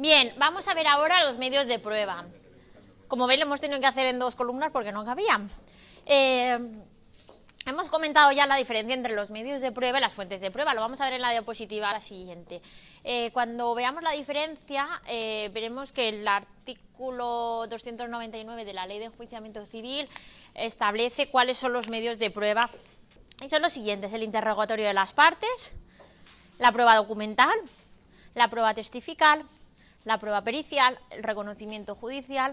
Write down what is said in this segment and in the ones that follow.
Bien, vamos a ver ahora los medios de prueba. Como veis, lo hemos tenido que hacer en dos columnas porque no cabían. Eh, hemos comentado ya la diferencia entre los medios de prueba y las fuentes de prueba. Lo vamos a ver en la diapositiva siguiente. Eh, cuando veamos la diferencia, eh, veremos que el artículo 299 de la Ley de Enjuiciamiento Civil establece cuáles son los medios de prueba. Y son los siguientes, el interrogatorio de las partes, la prueba documental, la prueba testifical, la prueba pericial, el reconocimiento judicial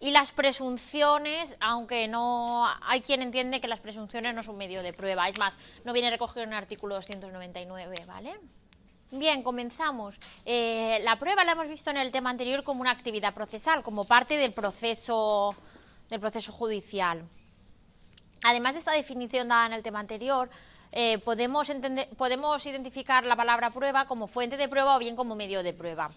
y las presunciones, aunque no hay quien entiende que las presunciones no son medio de prueba, es más, no viene recogido en el artículo 299, ¿vale? Bien, comenzamos. Eh, la prueba la hemos visto en el tema anterior como una actividad procesal, como parte del proceso, del proceso judicial. Además de esta definición dada en el tema anterior, eh, podemos, podemos identificar la palabra prueba como fuente de prueba o bien como medio de prueba.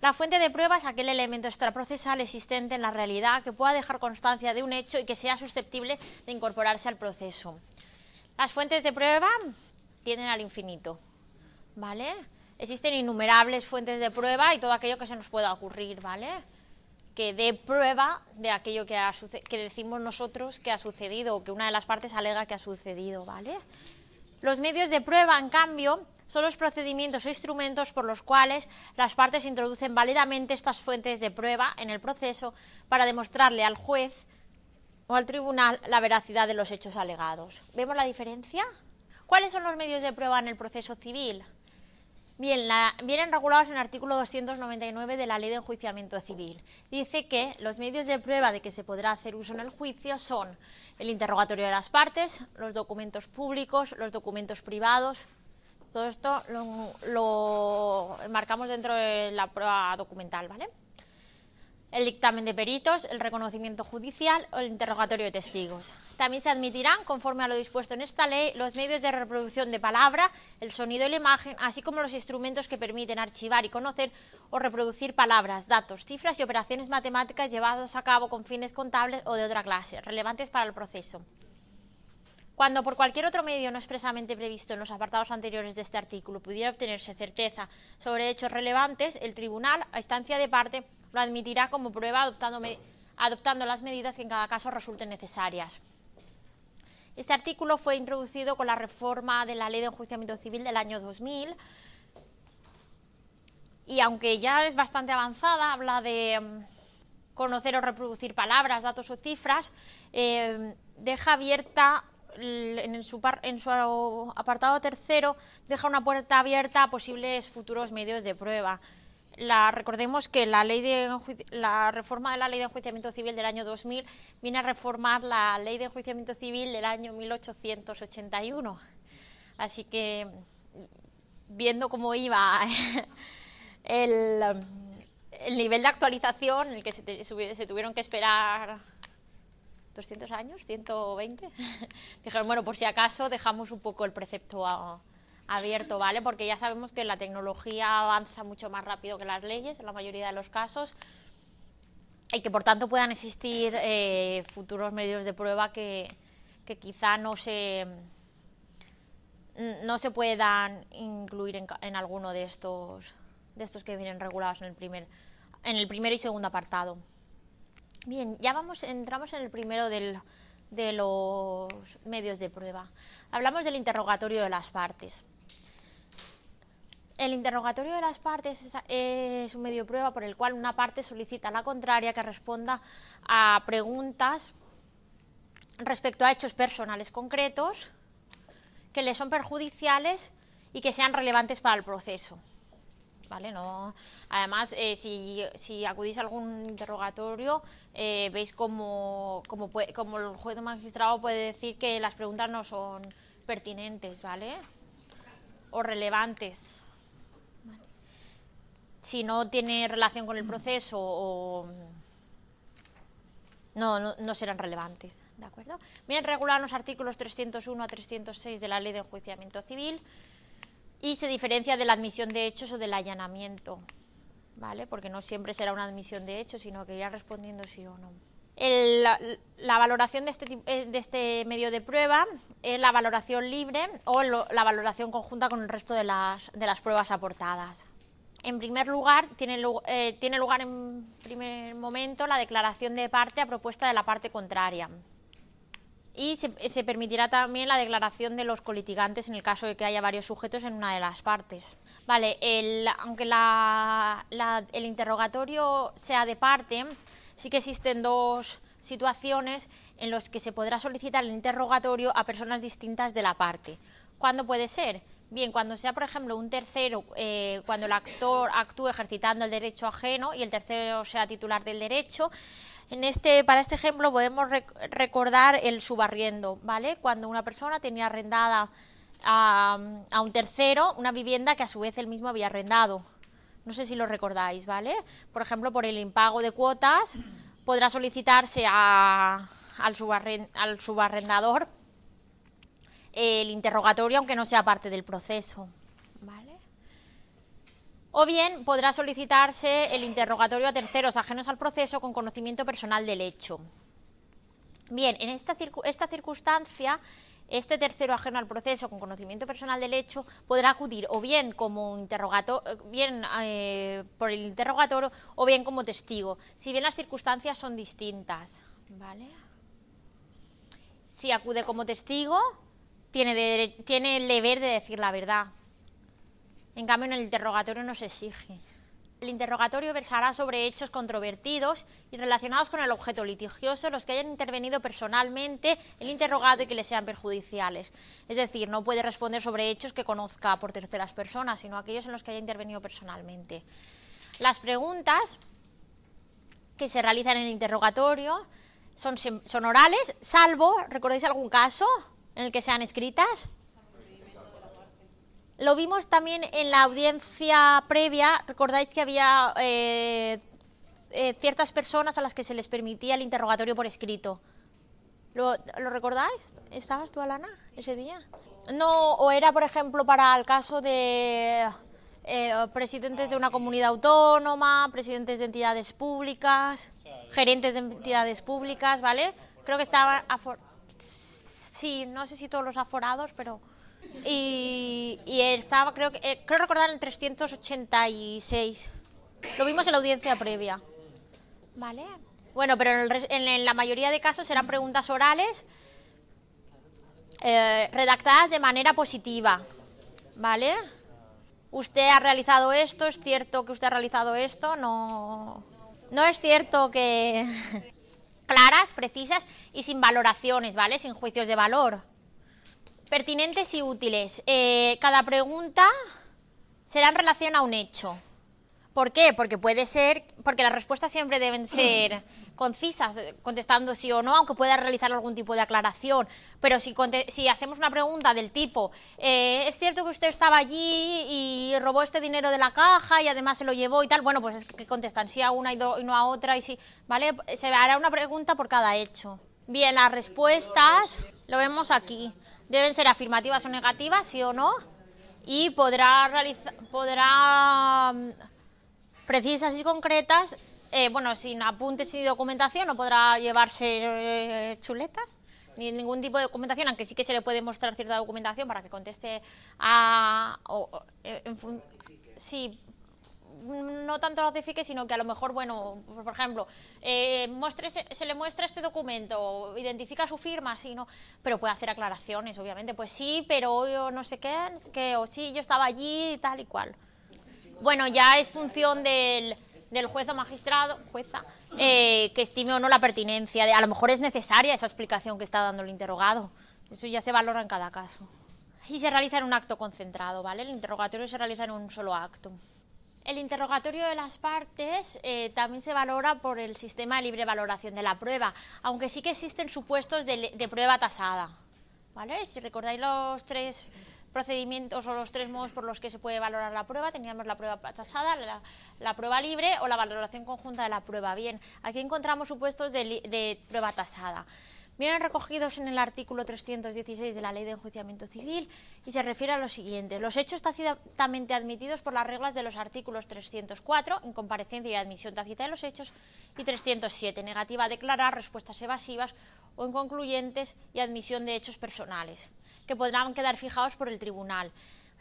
La fuente de prueba es aquel elemento extraprocesal existente en la realidad que pueda dejar constancia de un hecho y que sea susceptible de incorporarse al proceso. Las fuentes de prueba tienden al infinito, ¿vale? Existen innumerables fuentes de prueba y todo aquello que se nos pueda ocurrir, ¿vale? Que dé prueba de aquello que, que decimos nosotros que ha sucedido o que una de las partes alega que ha sucedido, ¿vale? Los medios de prueba, en cambio, son los procedimientos o instrumentos por los cuales las partes introducen válidamente estas fuentes de prueba en el proceso para demostrarle al juez o al tribunal la veracidad de los hechos alegados. ¿Vemos la diferencia? ¿Cuáles son los medios de prueba en el proceso civil? Bien, vienen regulados en el artículo 299 de la Ley de Enjuiciamiento Civil. Dice que los medios de prueba de que se podrá hacer uso en el juicio son el interrogatorio de las partes, los documentos públicos, los documentos privados, todo esto lo, marcamos dentro de la prueba documental, ¿vale? El dictamen de peritos, el reconocimiento judicial o el interrogatorio de testigos. También se admitirán, conforme a lo dispuesto en esta ley, los medios de reproducción de palabra, el sonido y la imagen, así como los instrumentos que permiten archivar y conocer o reproducir palabras, datos, cifras y operaciones matemáticas llevados a cabo con fines contables o de otra clase, relevantes para el proceso. Cuando por cualquier otro medio no expresamente previsto en los apartados anteriores de este artículo pudiera obtenerse certeza sobre hechos relevantes, el tribunal, a instancia de parte, lo admitirá como prueba adoptando, adoptando las medidas que en cada caso resulten necesarias. Este artículo fue introducido con la reforma de la Ley de Enjuiciamiento Civil del año 2000 y aunque ya es bastante avanzada, habla de mm, conocer o reproducir palabras, datos o cifras, eh, deja abierta en su, en su apartado tercero deja una puerta abierta a posibles futuros medios de prueba. La, recordemos que la, ley de, la reforma de la ley de enjuiciamiento civil del año 2000 viene a reformar la ley de enjuiciamiento civil del año 1881. Así que, viendo cómo iba el, el nivel de actualización en el que se, se tuvieron que esperar 200 años, 120. Dijeron, bueno, por si acaso dejamos un poco el precepto abierto, ¿vale? Porque ya sabemos que la tecnología avanza mucho más rápido que las leyes en la mayoría de los casos y que por tanto puedan existir eh, futuros medios de prueba que, quizá no se no se puedan incluir en, en, alguno de estos de estos que vienen regulados en el primer en el primero y segundo apartado. Bien, ya vamos, entramos en el primero de los medios de prueba. Hablamos del interrogatorio de las partes. El interrogatorio de las partes es, un medio de prueba por el cual una parte solicita a la contraria que responda a preguntas respecto a hechos personales concretos que le son perjudiciales y que sean relevantes para el proceso. No, además, eh, si, acudís a algún interrogatorio, eh, veis como, el juez o magistrado puede decir que las preguntas no son pertinentes, ¿vale? O relevantes. Si no tiene relación con el proceso o... No, no, serán relevantes, ¿de acuerdo? Bien, regular los artículos 301 a 306 de la Ley de Enjuiciamiento Civil y se diferencia de la admisión de hechos o del allanamiento, ¿vale? Porque no siempre será una admisión de hechos, sino que irá respondiendo sí o no. la, valoración de este, eh, de este, medio de prueba es la valoración libre o la valoración conjunta con el resto de las, de las pruebas aportadas. En primer lugar, tiene, eh, tiene, lugar en primer momento la declaración de parte a propuesta de la parte contraria. Y se, permitirá también la declaración de los colitigantes en el caso de que haya varios sujetos en una de las partes. Vale, aunque el interrogatorio sea de parte, sí que existen dos situaciones en las que se podrá solicitar el interrogatorio a personas distintas de la parte. ¿Cuándo puede ser? Bien, cuando sea, por ejemplo, un tercero, eh, cuando el actor actúe ejercitando el derecho ajeno y el tercero sea titular del derecho, en este, para este ejemplo podemos recordar el subarriendo, ¿vale? Cuando una persona tenía arrendada a, un tercero una vivienda que a su vez él mismo había arrendado. No sé si lo recordáis, ¿vale? Por ejemplo, por el impago de cuotas podrá solicitarse a, al, al subarrendador el interrogatorio, aunque no sea parte del proceso. ¿vale? O bien podrá solicitarse el interrogatorio a terceros ajenos al proceso con conocimiento personal del hecho. Bien, en esta, esta circunstancia, este tercero ajeno al proceso con conocimiento personal del hecho podrá acudir o bien como interrogatorio, bien eh, por el interrogatorio o bien como testigo, si bien las circunstancias son distintas. ¿vale? Si acude como testigo, tiene, tiene el deber de decir la verdad. En cambio, en el interrogatorio no se exige. El interrogatorio versará sobre hechos controvertidos y relacionados con el objeto litigioso, los que hayan intervenido personalmente el interrogado y que le sean perjudiciales. Es decir, no puede responder sobre hechos que conozca por terceras personas, sino aquellos en los que haya intervenido personalmente. Las preguntas que se realizan en el interrogatorio son, son orales, salvo, ¿recordáis algún caso? En el que sean escritas? Lo vimos también en la audiencia previa. Recordáis que había eh, eh, ciertas personas a las que se les permitía el interrogatorio por escrito. ¿Lo, recordáis? ¿Estabas tú, Alana, ese día? No, o era, por ejemplo, para el caso de eh, presidentes de una comunidad autónoma, presidentes de entidades públicas, gerentes de entidades públicas, ¿vale? Creo que estaban sí, no sé si todos los aforados, pero... Y, estaba, creo que eh, creo recordar el 386. Lo vimos en la audiencia previa. ¿Vale? Bueno, pero en, la mayoría de casos serán preguntas orales eh, redactadas de manera positiva. ¿Vale? Usted ha realizado esto, es cierto que usted ha realizado esto, no, no es cierto que claras, precisas y sin valoraciones, ¿vale? Sin juicios de valor. Pertinentes y útiles. Eh, cada pregunta será en relación a un hecho. ¿Por qué? Porque puede ser, porque las respuestas siempre deben ser concisas, contestando sí o no, aunque pueda realizar algún tipo de aclaración. Pero si, si hacemos una pregunta del tipo, eh, ¿es cierto que usted estaba allí y robó este dinero de la caja y además se lo llevó y tal? Bueno, pues es que contestan sí a una y, y no a otra y sí, ¿vale? Se hará una pregunta por cada hecho. Bien, las respuestas, lo vemos aquí, deben ser afirmativas o negativas, sí o no, y podrá realizar, podrá precisas y concretas, eh, bueno, sin apuntes y documentación, no podrá llevarse eh, chuletas ni ningún tipo de documentación, aunque sí que se le puede mostrar cierta documentación para que conteste a... Eh, sí, no tanto notifique, sino que a lo mejor, bueno, por ejemplo, eh, se le muestra este documento, identifica su firma, sí, no, pero puede hacer aclaraciones, obviamente, pues sí, pero yo no sé qué, que, o sí, yo estaba allí, tal y cual. Bueno, ya es función del, del juez o magistrado, jueza, eh, que estime o no la pertinencia. De, a lo mejor es necesaria esa explicación que está dando el interrogado. Eso ya se valora en cada caso. Y se realiza en un acto concentrado, ¿vale? El interrogatorio se realiza en un solo acto. El interrogatorio de las partes eh, también se valora por el sistema de libre valoración de la prueba, aunque sí que existen supuestos de, de prueba tasada. ¿Vale? Si recordáis los tres procedimientos o los tres modos por los que se puede valorar la prueba. Teníamos la prueba tasada, la, prueba libre o la valoración conjunta de la prueba. Bien, aquí encontramos supuestos de, prueba tasada. vienen recogidos en el artículo 316 de la Ley de Enjuiciamiento Civil y se refiere a lo siguiente. Los hechos tácitamente admitidos por las reglas de los artículos 304, en comparecencia y admisión tácita de los hechos, y 307, negativa a declarar, respuestas evasivas o inconcluyentes y admisión de hechos personales, que podrán quedar fijados por el tribunal.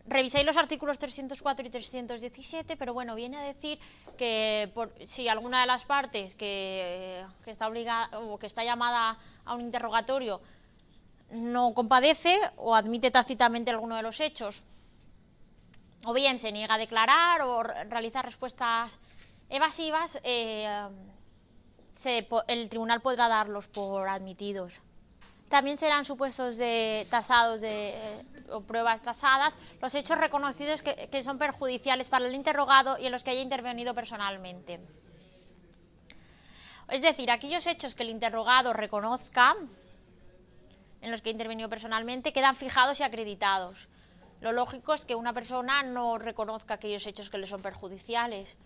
Revisáis los artículos 304 y 317, pero bueno, viene a decir que si alguna de las partes que, está obligada o que está llamada a un interrogatorio no compadece o admite tácitamente alguno de los hechos, o bien se niega a declarar o realiza respuestas evasivas, eh, el tribunal podrá darlos por admitidos. También serán supuestos de tasados de, o pruebas tasadas los hechos reconocidos que, que son perjudiciales para el interrogado y en los que haya intervenido personalmente. Es decir, aquellos hechos que el interrogado reconozca, en los que ha intervenido personalmente, quedan fijados y acreditados. Lo lógico es que una persona no reconozca aquellos hechos que le son perjudiciales.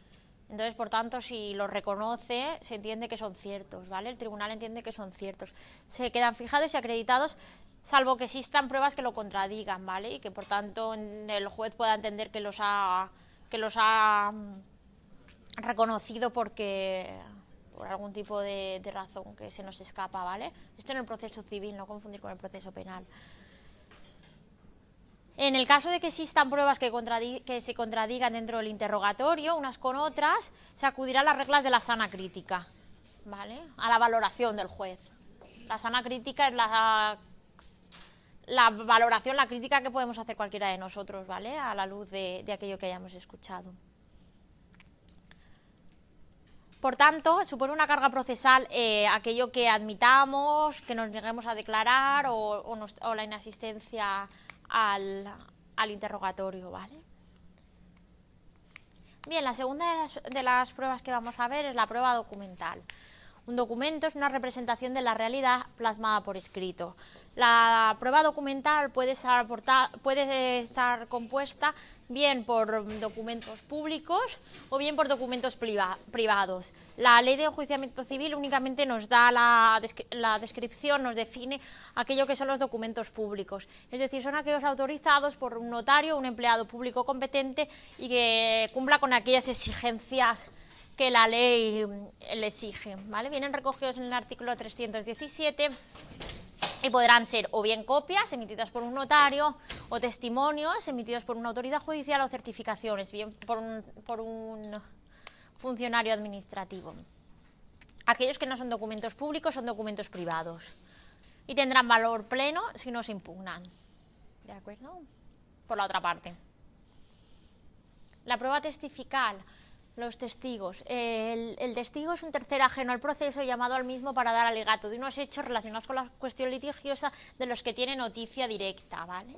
Entonces, por tanto, si los reconoce, se entiende que son ciertos, ¿vale? El tribunal entiende que son ciertos. Se quedan fijados y acreditados, salvo que existan pruebas que lo contradigan, ¿vale? Y que, por tanto, el juez pueda entender que los ha, que los ha mm, reconocido porque por algún tipo de, de razón que se nos escapa, ¿vale? Esto en el proceso civil, no confundir con el proceso penal. En el caso de que existan pruebas que, se contradigan dentro del interrogatorio, unas con otras, se acudirá a las reglas de la sana crítica, ¿vale? A la valoración del juez. La sana crítica es la, valoración, la crítica que podemos hacer cualquiera de nosotros, ¿vale? A la luz de, aquello que hayamos escuchado. Por tanto, supone una carga procesal eh, aquello que admitamos, que nos neguemos a declarar o, o la inasistencia al, interrogatorio, ¿vale? Bien, la segunda de las, de las, pruebas que vamos a ver es la prueba documental. Un documento es una representación de la realidad plasmada por escrito. La prueba documental puede estar, compuesta bien por documentos públicos o bien por documentos privados. La ley de enjuiciamiento civil únicamente nos da la, la, descripción, nos define aquello que son los documentos públicos. Es decir, son aquellos autorizados por un notario, un empleado público competente y que cumpla con aquellas exigencias que la ley le exige. ¿vale? Vienen recogidos en el artículo 317 y podrán ser o bien copias emitidas por un notario o testimonios emitidos por una autoridad judicial o certificaciones, bien por un, por un funcionario administrativo. Aquellos que no son documentos públicos son documentos privados y tendrán valor pleno si no se impugnan. ¿De acuerdo? Por la otra parte. La prueba testifical los testigos. El, testigo es un tercer ajeno al proceso llamado al mismo para dar alegato de unos hechos relacionados con la cuestión litigiosa de los que tiene noticia directa, ¿vale?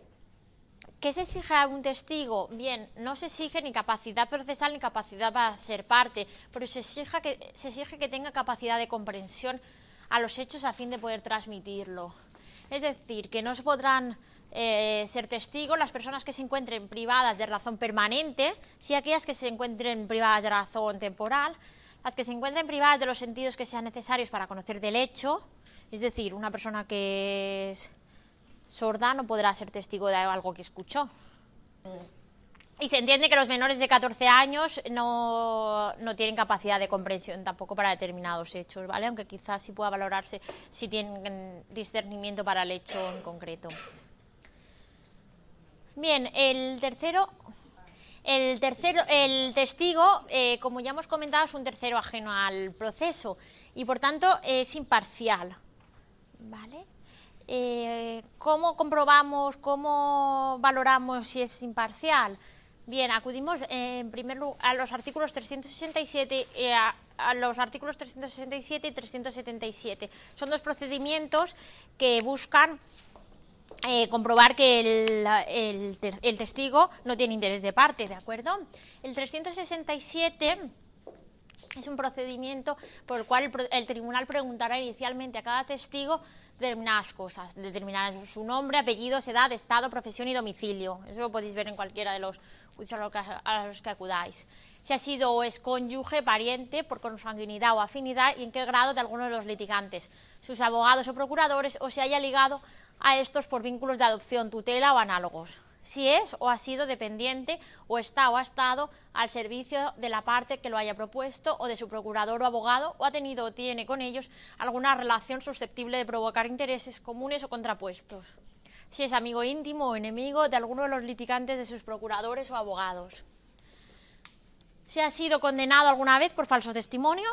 ¿Qué se exige a un testigo? Bien, no se exige ni capacidad procesal ni capacidad para ser parte, pero se exige que, se exige que tenga capacidad de comprensión a los hechos a fin de poder transmitirlo. Es decir, que no se podrán eh, ser testigos las personas que se encuentren privadas de razón permanente, si aquellas que se encuentren privadas de razón temporal, las que se encuentren privadas de los sentidos que sean necesarios para conocer del hecho, es decir, una persona que es sorda no podrá ser testigo de algo que escuchó. Y se entiende que los menores de 14 años no, no, tienen capacidad de comprensión tampoco para determinados hechos, ¿vale? Aunque quizás sí pueda valorarse si tienen discernimiento para el hecho en concreto. Bien, el tercero, el tercero, el testigo, eh, como ya hemos comentado, es un tercero ajeno al proceso y por tanto es imparcial. ¿Vale? Eh, ¿Cómo comprobamos, cómo valoramos si es imparcial? Bien, acudimos en primer lugar a los artículos 367 eh, a, a, los artículos 367 y 377. Son dos procedimientos que buscan eh, comprobar que el, el, testigo no tiene interés de parte, ¿de acuerdo? El 367 es un procedimiento por el cual el, tribunal preguntará inicialmente a cada testigo determinadas cosas, determinadas su nombre, apellidos, edad, estado, profesión y domicilio. Eso lo podéis ver en cualquiera de los juicios a los que acudáis. Si ha sido o es cónyuge, pariente, por consanguinidad o afinidad y en qué grado de alguno de los litigantes sus abogados o procuradores o se haya ligado a estos por vínculos de adopción, tutela o análogos. Si es o ha sido dependiente o está o ha estado al servicio de la parte que lo haya propuesto o de su procurador o abogado o ha tenido o tiene con ellos alguna relación susceptible de provocar intereses comunes o contrapuestos. Si es amigo íntimo o enemigo de alguno de los litigantes de sus procuradores o abogados. Si ha sido condenado alguna vez por falso testimonio,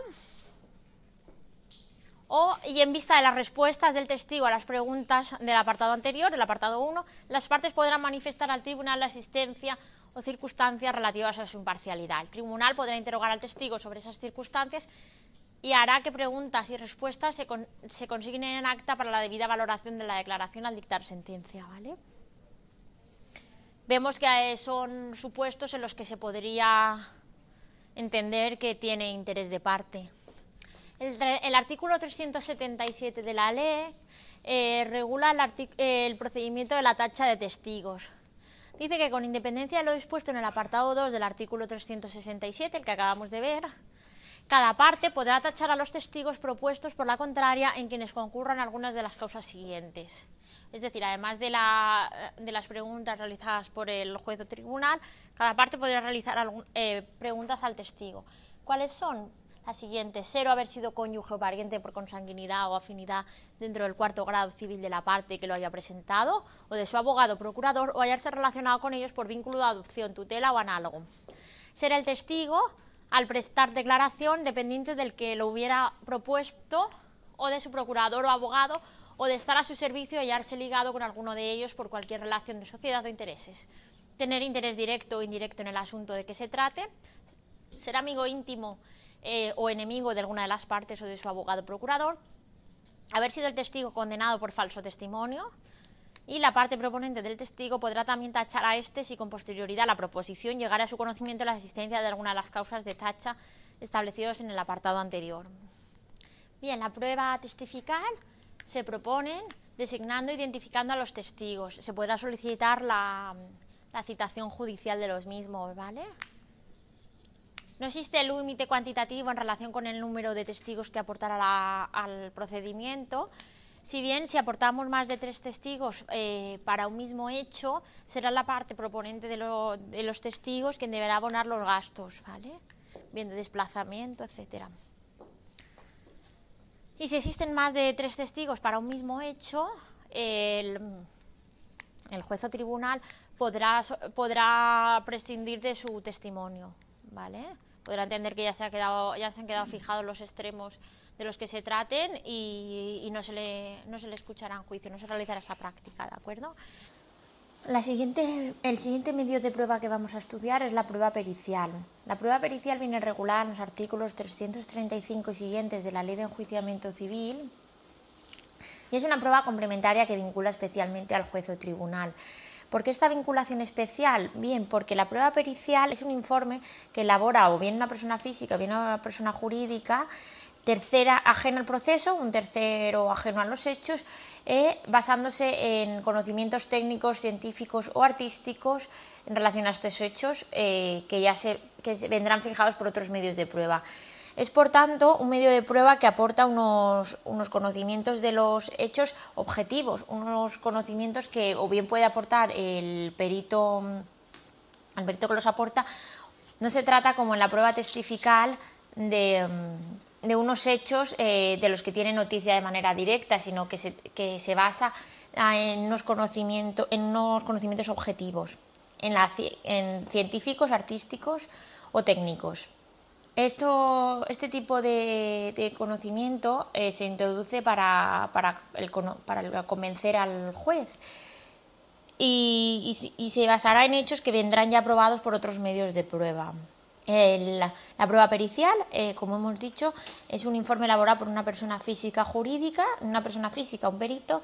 y en vista de las respuestas del testigo a las preguntas del apartado anterior, del apartado 1, las partes podrán manifestar al tribunal la asistencia o circunstancias relativas a su imparcialidad. El tribunal podrá interrogar al testigo sobre esas circunstancias y hará que preguntas y respuestas se, se consignen en acta para la debida valoración de la declaración al dictar sentencia. ¿vale? Vemos que son supuestos en los que se podría entender que tiene interés de parte. El, artículo 377 de la ley eh, regula el, procedimiento de la tacha de testigos. Dice que con independencia de lo dispuesto en el apartado 2 del artículo 367, el que acabamos de ver, cada parte podrá tachar a los testigos propuestos por la contraria en quienes concurran algunas de las causas siguientes. Es decir, además de, las preguntas realizadas por el juez o tribunal, cada parte podrá realizar eh, preguntas al testigo. ¿Cuáles son? La siguiente, cero haber sido cónyuge o pariente por consanguinidad o afinidad dentro del cuarto grado civil de la parte que lo haya presentado, o de su abogado procurador, o hayarse relacionado con ellos por vínculo de adopción, tutela o análogo. Ser el testigo al prestar declaración dependiente del que lo hubiera propuesto o de su procurador o abogado o de estar a su servicio y hallarse ligado con alguno de ellos por cualquier relación de sociedad o intereses. Tener interés directo o indirecto en el asunto de que se trate. Ser amigo íntimo eh, o enemigo de alguna de las partes o de su abogado procurador, haber sido el testigo condenado por falso testimonio y la parte proponente del testigo podrá también tachar a este si con posterioridad la proposición llegara a su conocimiento la existencia de alguna de las causas de tacha establecidos en el apartado anterior. Bien, la prueba testifical se propone designando e identificando a los testigos. Se podrá solicitar la, la citación judicial de los mismos, ¿vale? No existe el límite cuantitativo en relación con el número de testigos que aportará al procedimiento. Si bien si aportamos más de tres testigos eh, para un mismo hecho, será la parte proponente de, los testigos quien deberá abonar los gastos, ¿vale? Bien de desplazamiento, etcétera. Y si existen más de tres testigos para un mismo hecho, el, juez o tribunal podrá prescindir de su testimonio, Podrá entender que ya se, ha quedado, ya se han quedado fijados los extremos de los que se traten y, no, se le, no se le escuchará en juicio, no se realizará esa práctica, ¿de acuerdo? El siguiente medio de prueba que vamos a estudiar es la prueba pericial. La prueba pericial viene regulada en los artículos 335 y siguientes de la Ley de Enjuiciamiento Civil y es una prueba complementaria que vincula especialmente al juez o tribunal. ¿Por qué esta vinculación especial? Bien, porque la prueba pericial es un informe que elabora o bien una persona física o bien una persona jurídica, tercera ajena al proceso, un tercero ajeno a los hechos, eh, basándose en conocimientos técnicos, científicos o artísticos en relación a estos hechos eh, que ya se, que vendrán fijados por otros medios de prueba. Es, por tanto, un medio de prueba que aporta unos, conocimientos de los hechos objetivos, unos conocimientos que o bien puede aportar el perito, el perito que los aporta, no se trata como en la prueba testifical de, unos hechos eh, de los que tiene noticia de manera directa, sino que se, que se basa en unos, conocimientos, en unos conocimientos objetivos, en, la, en científicos, artísticos o técnicos. Esto, este tipo de, conocimiento eh, se introduce para, para, convencer al juez y, se basará en hechos que vendrán ya aprobados por otros medios de prueba. la, prueba pericial, eh, como hemos dicho, es un informe elaborado por una persona física jurídica, una persona física, un perito,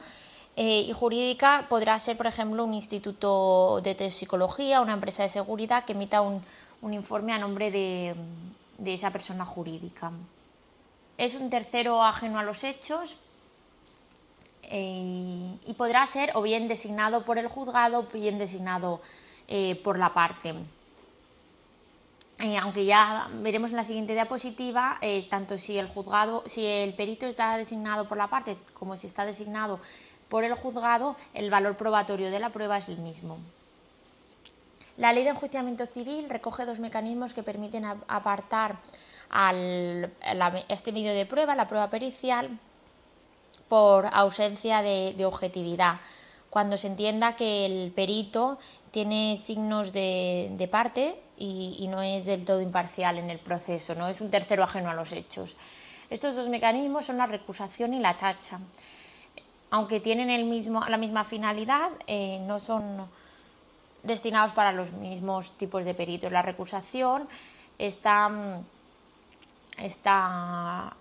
eh, y jurídica podrá ser, por ejemplo, un instituto de psicología, una empresa de seguridad que emita un informe a nombre de, de esa persona jurídica. Es un tercero ajeno a los hechos eh, y podrá ser o bien designado por el juzgado o bien designado eh, por la parte. eh, aunque ya veremos en la siguiente diapositiva, tanto si el juzgado, si el perito está designado por la parte como si está designado por el juzgado, el valor probatorio de la prueba es el mismo. La ley de enjuiciamiento civil recoge dos mecanismos que permiten apartar este medio de prueba, la prueba pericial, por ausencia de objetividad cuando se entienda que el perito tiene signos de, parte y, no es del todo imparcial en el proceso, no es un tercero ajeno a los hechos. Estos dos mecanismos son la recusación y la tacha. Aunque tienen la misma finalidad, eh, no son destinados para los mismos tipos de peritos. La recusación está, está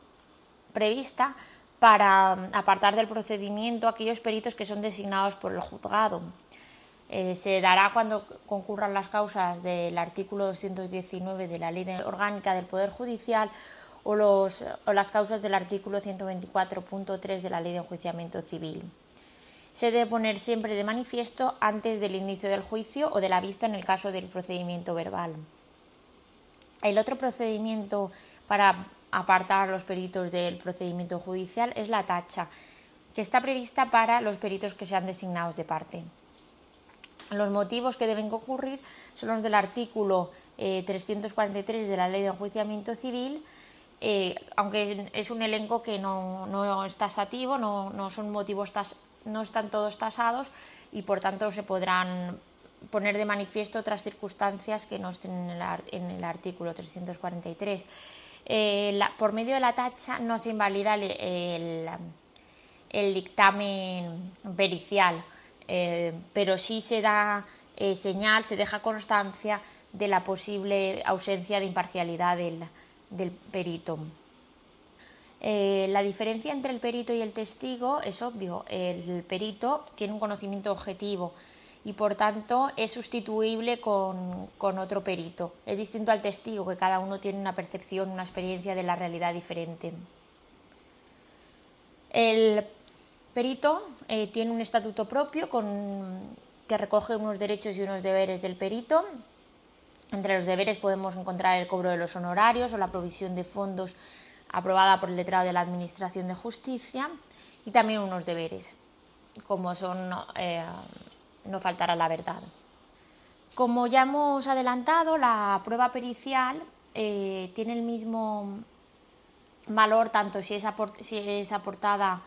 prevista para apartar del procedimiento aquellos peritos que son designados por el juzgado. Eh, se dará cuando concurran las causas del artículo 219 de la Ley Orgánica del Poder Judicial o, los, o las causas del artículo 124.3 de la Ley de Enjuiciamiento Civil. Se debe poner siempre de manifiesto antes del inicio del juicio o de la vista en el caso del procedimiento verbal. El otro procedimiento para apartar a los peritos del procedimiento judicial es la tacha, que está prevista para los peritos que sean designados de parte. Los motivos que deben concurrir son los del artículo 343 eh, de la Ley de Enjuiciamiento Civil, eh, aunque es un elenco que no, es tasativo, no, son motivos no están todos tasados y por tanto se podrán poner de manifiesto otras circunstancias que no estén en el, en el artículo 343. Eh, por medio de la tacha no se invalida el, dictamen pericial, eh, pero sí se da eh, señal, se deja constancia de la posible ausencia de imparcialidad del, del perito. La diferencia entre el perito y el testigo es obvio. El perito tiene un conocimiento objetivo y por tanto es sustituible con, otro perito. Es distinto al testigo, que cada uno tiene una percepción, una experiencia de la realidad diferente. El perito eh, tiene un estatuto propio con, que recoge unos derechos y unos deberes del perito. Entre los deberes podemos encontrar el cobro de los honorarios o la provisión de fondos aprobada por el letrado de la Administración de Justicia y también unos deberes, como son eh, no faltará la verdad. Como ya hemos adelantado, la prueba pericial eh, tiene el mismo valor tanto si es, aportada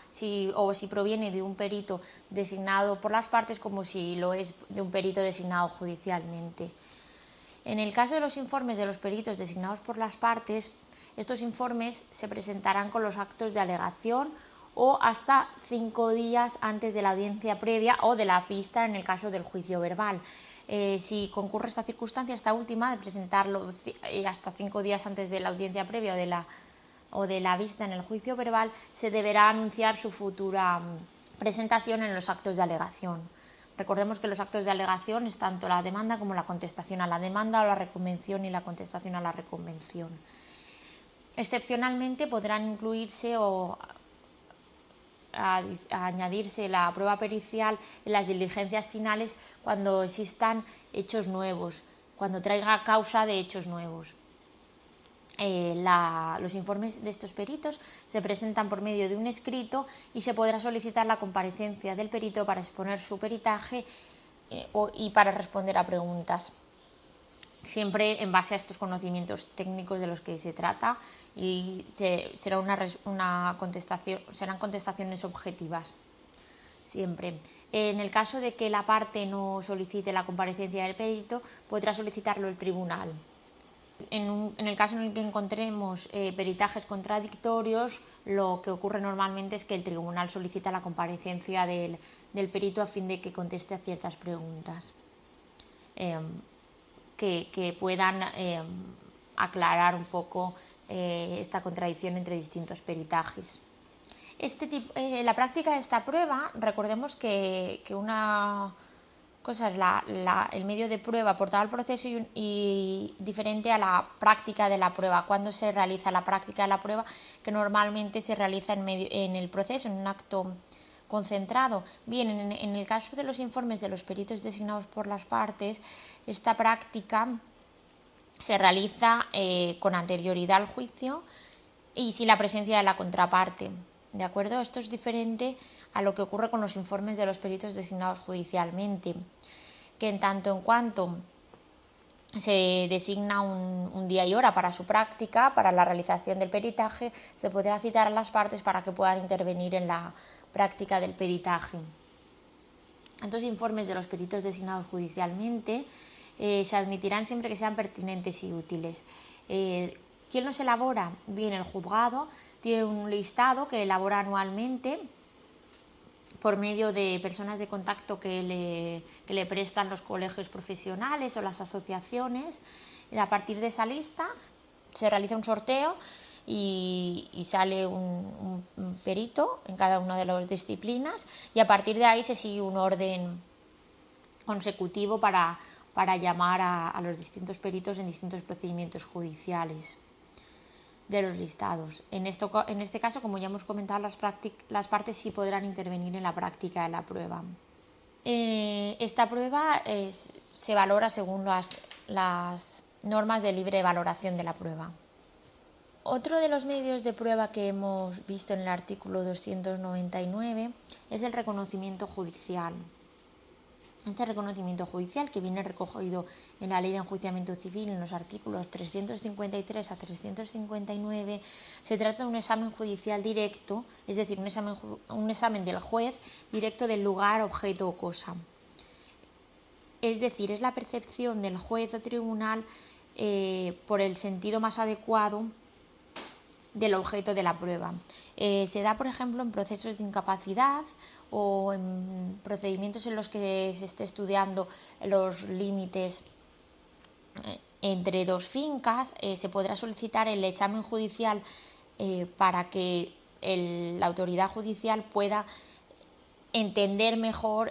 o si proviene de un perito designado por las partes como si lo es de un perito designado judicialmente. En el caso de los informes de los peritos designados por las partes, estos informes se presentarán con los actos de alegación o hasta cinco días antes de la audiencia previa o de la vista en el caso del juicio verbal. Eh, si concurre esta circunstancia, esta última, de presentarlo eh, hasta cinco días antes de la audiencia previa o de la, o de la vista en el juicio verbal, se deberá anunciar su futura mm, presentación en los actos de alegación. Recordemos que los actos de alegación es tanto la demanda como la contestación a la demanda o la reconvención y la contestación a la reconvención. Excepcionalmente podrán incluirse o añadirse la prueba pericial en las diligencias finales cuando existan hechos nuevos, cuando traiga causa de hechos nuevos. Eh, los informes de estos peritos se presentan por medio de un escrito y se podrá solicitar la comparecencia del perito para exponer su peritaje eh, y para responder a preguntas siempre en base a estos conocimientos técnicos de los que se trata y será una, contestación, serán contestaciones objetivas, siempre. En el caso de que la parte no solicite la comparecencia del perito, podrá solicitarlo el tribunal. En, el caso en el que encontremos eh, peritajes contradictorios, lo que ocurre normalmente es que el tribunal solicita la comparecencia del, perito a fin de que conteste a ciertas preguntas. Em, que, puedan eh, aclarar un poco eh, esta contradicción entre distintos peritajes. Este eh, la práctica de esta prueba, recordemos que, una cosa es el medio de prueba aportado al proceso y, diferente a la práctica de la prueba. Cuando se realiza la práctica de la prueba, que normalmente se realiza en, en el proceso, en un acto concentrado. Bien, en, el caso de los informes de los peritos designados por las partes, esta práctica se realiza eh, con anterioridad al juicio y sin la presencia de la contraparte. ¿De acuerdo? Esto es diferente a lo que ocurre con los informes de los peritos designados judicialmente, que en tanto en cuanto se designa un, día y hora para su práctica, para la realización del peritaje, se podrá citar a las partes para que puedan intervenir en la práctica del peritaje. Estos informes de los peritos designados judicialmente eh, se admitirán siempre que sean pertinentes y útiles. Eh, ¿Quién los elabora? Bien, el juzgado tiene un listado que elabora anualmente por medio de personas de contacto que le, que le prestan los colegios profesionales o las asociaciones. A partir de esa lista se realiza un sorteo y, sale un, perito en cada una de las disciplinas y a partir de ahí se sigue un orden consecutivo para, para llamar a, a los distintos peritos en distintos procedimientos judiciales de los listados. En, esto, en este caso, como ya hemos comentado, las, las partes sí podrán intervenir en la práctica de la prueba. Eh, esta prueba se valora según las, las normas de libre valoración de la prueba. Otro de los medios de prueba que hemos visto en el artículo 299 es el reconocimiento judicial. Este reconocimiento judicial, que viene recogido en la Ley de Enjuiciamiento Civil en los artículos 353 a 359, se trata de un examen judicial directo, es decir, un examen, del juez directo del lugar, objeto o cosa. Es decir, es la percepción del juez o tribunal eh, por el sentido más adecuado del objeto de la prueba. Eh, se da, por ejemplo, en procesos de incapacidad o en procedimientos en los que se esté estudiando los límites eh, entre dos fincas, eh, se podrá solicitar el examen judicial para que la autoridad judicial pueda entender mejor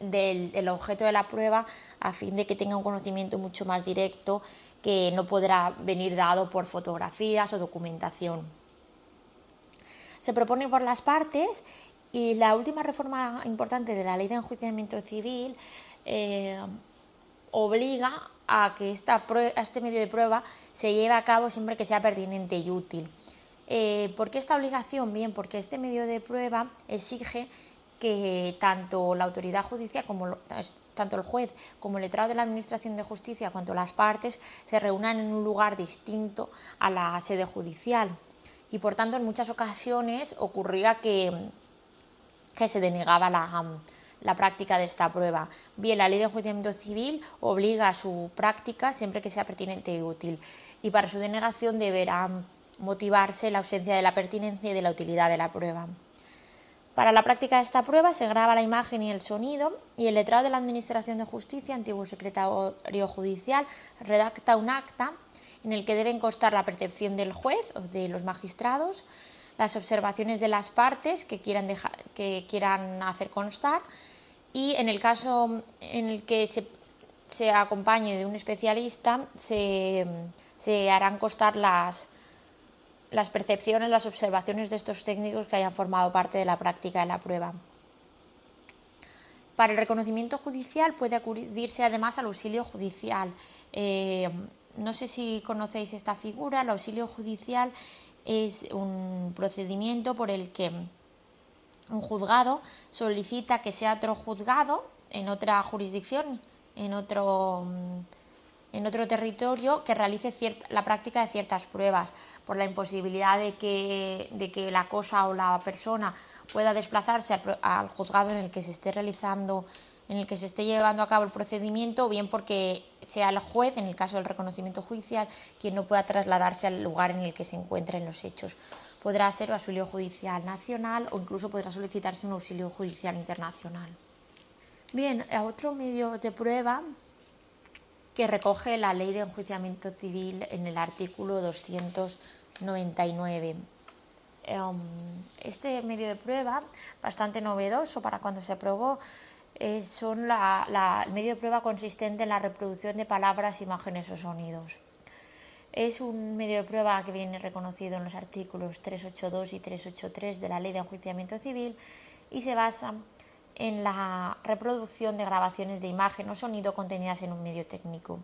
del, objeto de la prueba a fin de que tenga un conocimiento mucho más directo que no podrá venir dado por fotografías o documentación. Se propone por las partes y la última reforma importante de la ley de enjuiciamiento civil eh, obliga a que este medio de prueba se lleve a cabo siempre que sea pertinente y útil. Eh, ¿Por qué esta obligación? Bien, porque este medio de prueba exige que tanto la autoridad judicial como tanto el juez como el letrado de la Administración de Justicia cuanto las partes se reúnan en un lugar distinto a la sede judicial y por tanto en muchas ocasiones ocurría que, se denegaba la, la práctica de esta prueba. Bien, la ley de enjuiciamiento civil obliga a su práctica siempre que sea pertinente y útil y para su denegación deberá motivarse la ausencia de la pertinencia y de la utilidad de la prueba. Para la práctica de esta prueba se graba la imagen y el sonido y el letrado de la Administración de Justicia, antiguo secretario judicial, redacta un acta en el que deben constar la percepción del juez o de los magistrados, las observaciones de las partes que quieran, que quieran hacer constar y en el caso en el que se, se acompañe de un especialista se, se harán constar las las percepciones, las observaciones de estos técnicos que hayan formado parte de la práctica de la prueba. Para el reconocimiento judicial puede acudirse además al auxilio judicial. Eh, no sé si conocéis esta figura. El auxilio judicial es un procedimiento por el que un juzgado solicita que sea otro juzgado en otra jurisdicción, en otro en otro territorio que realice la práctica de ciertas pruebas por la imposibilidad de que, de que la cosa o la persona pueda desplazarse al, juzgado en el que se esté realizando en el que se esté llevando a cabo el procedimiento o bien porque sea el juez, en el caso del reconocimiento judicial, quien no pueda trasladarse al lugar en el que se encuentren los hechos. Podrá ser auxilio judicial nacional o incluso podrá solicitarse un auxilio judicial internacional. Bien, otro medio de prueba que recoge la ley de enjuiciamiento civil en el artículo 299. Em, este medio de prueba, bastante novedoso para cuando se aprobó, son la, el medio de prueba consistente en la reproducción de palabras, imágenes o sonidos. Es un medio de prueba que viene reconocido en los artículos 382 y 383 de la Ley de Enjuiciamiento Civil y se basa en la reproducción de grabaciones de imagen o sonido contenidas en un medio técnico.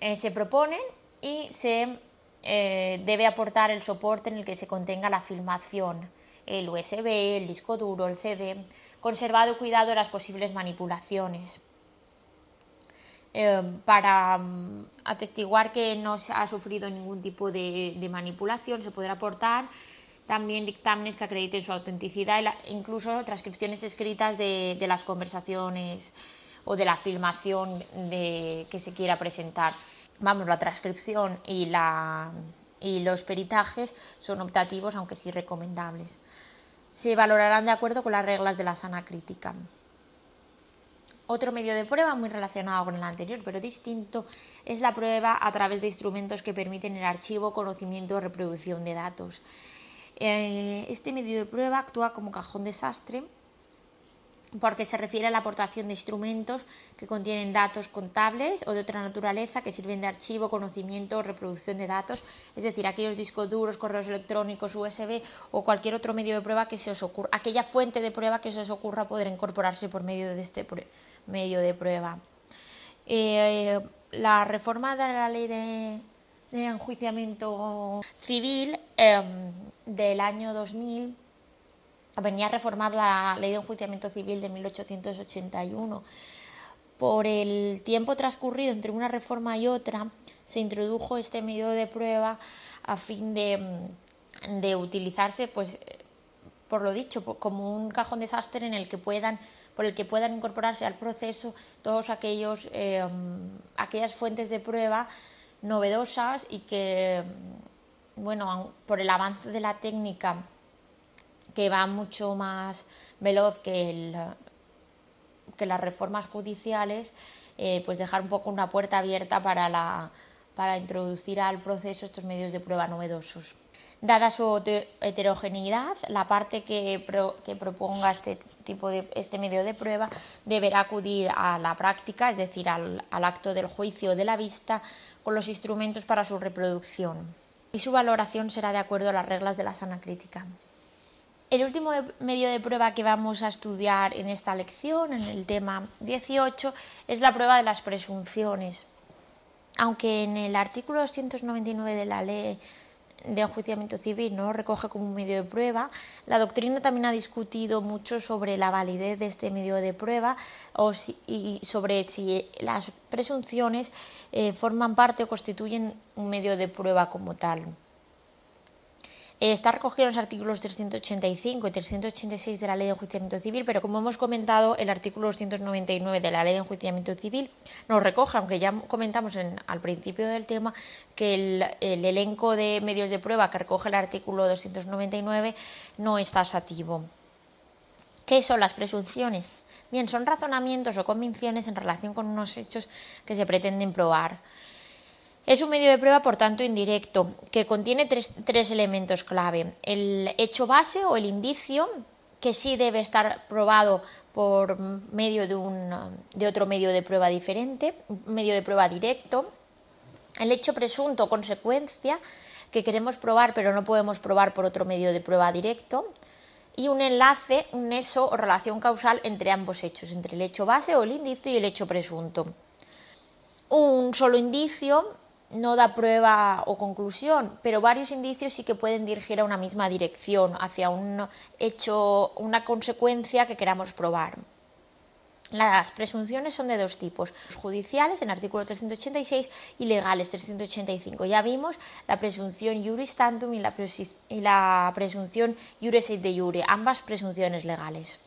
eh, se proponen y se eh, debe aportar el soporte en el que se contenga la filmación, el USB, el disco duro, el CD, conservado cuidado de las posibles manipulaciones. Eh, para mm, atestiguar que no se ha sufrido ningún tipo de, manipulación, se podrá aportar también dictámenes que acrediten su autenticidad e incluso transcripciones escritas de, las conversaciones o de la filmación que se quiera presentar vamos, la transcripción y, la, y los peritajes son optativos, aunque sí recomendables. Se valorarán de acuerdo con las reglas de la sana crítica. Otro medio de prueba muy relacionado con el anterior, pero distinto, es la prueba a través de instrumentos que permiten el archivo, conocimiento o reproducción de datos. Eh, este medio de prueba actúa como cajón desastre porque se refiere a la aportación de instrumentos que contienen datos contables o de otra naturaleza que sirven de archivo, conocimiento o reproducción de datos, es decir, aquellos discos duros, correos electrónicos, USB o cualquier otro medio de prueba que se os ocurra, aquella fuente de prueba que se os ocurra poder incorporarse por medio de este medio de prueba. Eh, la reforma de la ley de, enjuiciamiento civil em, del año 2000 venía a reformar la ley de enjuiciamiento civil de 1881. Por el tiempo transcurrido entre una reforma y otra, se introdujo este medio de prueba a fin de, de utilizarse, pues, por lo dicho, como un cajón desastre en el que puedan, por el que puedan incorporarse al proceso todos aquellos, eh, aquellas fuentes de prueba novedosas y que, bueno, por el avance de la técnica que va mucho más veloz que, que las reformas judiciales, eh, pues dejar un poco una puerta abierta para, la, para introducir al proceso estos medios de prueba novedosos. Dada su heterogeneidad, la parte que, proponga este tipo de este medio de prueba deberá acudir a la práctica, es decir, al, al acto del juicio de la vista, con los instrumentos para su reproducción. Y su valoración será de acuerdo a las reglas de la sana crítica. El último medio de prueba que vamos a estudiar en esta lección, en el tema 18, es la prueba de las presunciones. Aunque en el artículo 299 de la ley de enjuiciamiento civil no recoge como un medio de prueba, la doctrina también ha discutido mucho sobre la validez de este medio de prueba y sobre si las presunciones eh, forman parte o constituyen un medio de prueba como tal. Eh, está recogido en los artículos 385 y 386 de la Ley de Enjuiciamiento Civil, pero como hemos comentado, el artículo 299 de la Ley de Enjuiciamiento Civil nos recoge, aunque ya comentamos al principio del tema, que el, el, elenco de medios de prueba que recoge el artículo 299 no es tasativo. ¿Qué son las presunciones? Bien, son razonamientos o convicciones en relación con unos hechos que se pretenden probar. Es un medio de prueba, por tanto, indirecto, que contiene tres, elementos clave. El hecho base o el indicio, que sí debe estar probado por medio de, un, de otro medio de prueba diferente, medio de prueba directo. El hecho presunto, consecuencia, que queremos probar pero no podemos probar por otro medio de prueba directo. Y un enlace, un nexo o relación causal entre ambos hechos, entre el hecho base o el indicio y el hecho presunto. Un solo indicio no da prueba o conclusión, pero varios indicios sí que pueden dirigir a una misma dirección, hacia un hecho, una consecuencia que queramos probar. Las presunciones son de dos tipos, judiciales en artículo 386 y legales 385. Ya vimos la presunción juris tantum y la, presunción juris et de jure, ambas presunciones legales.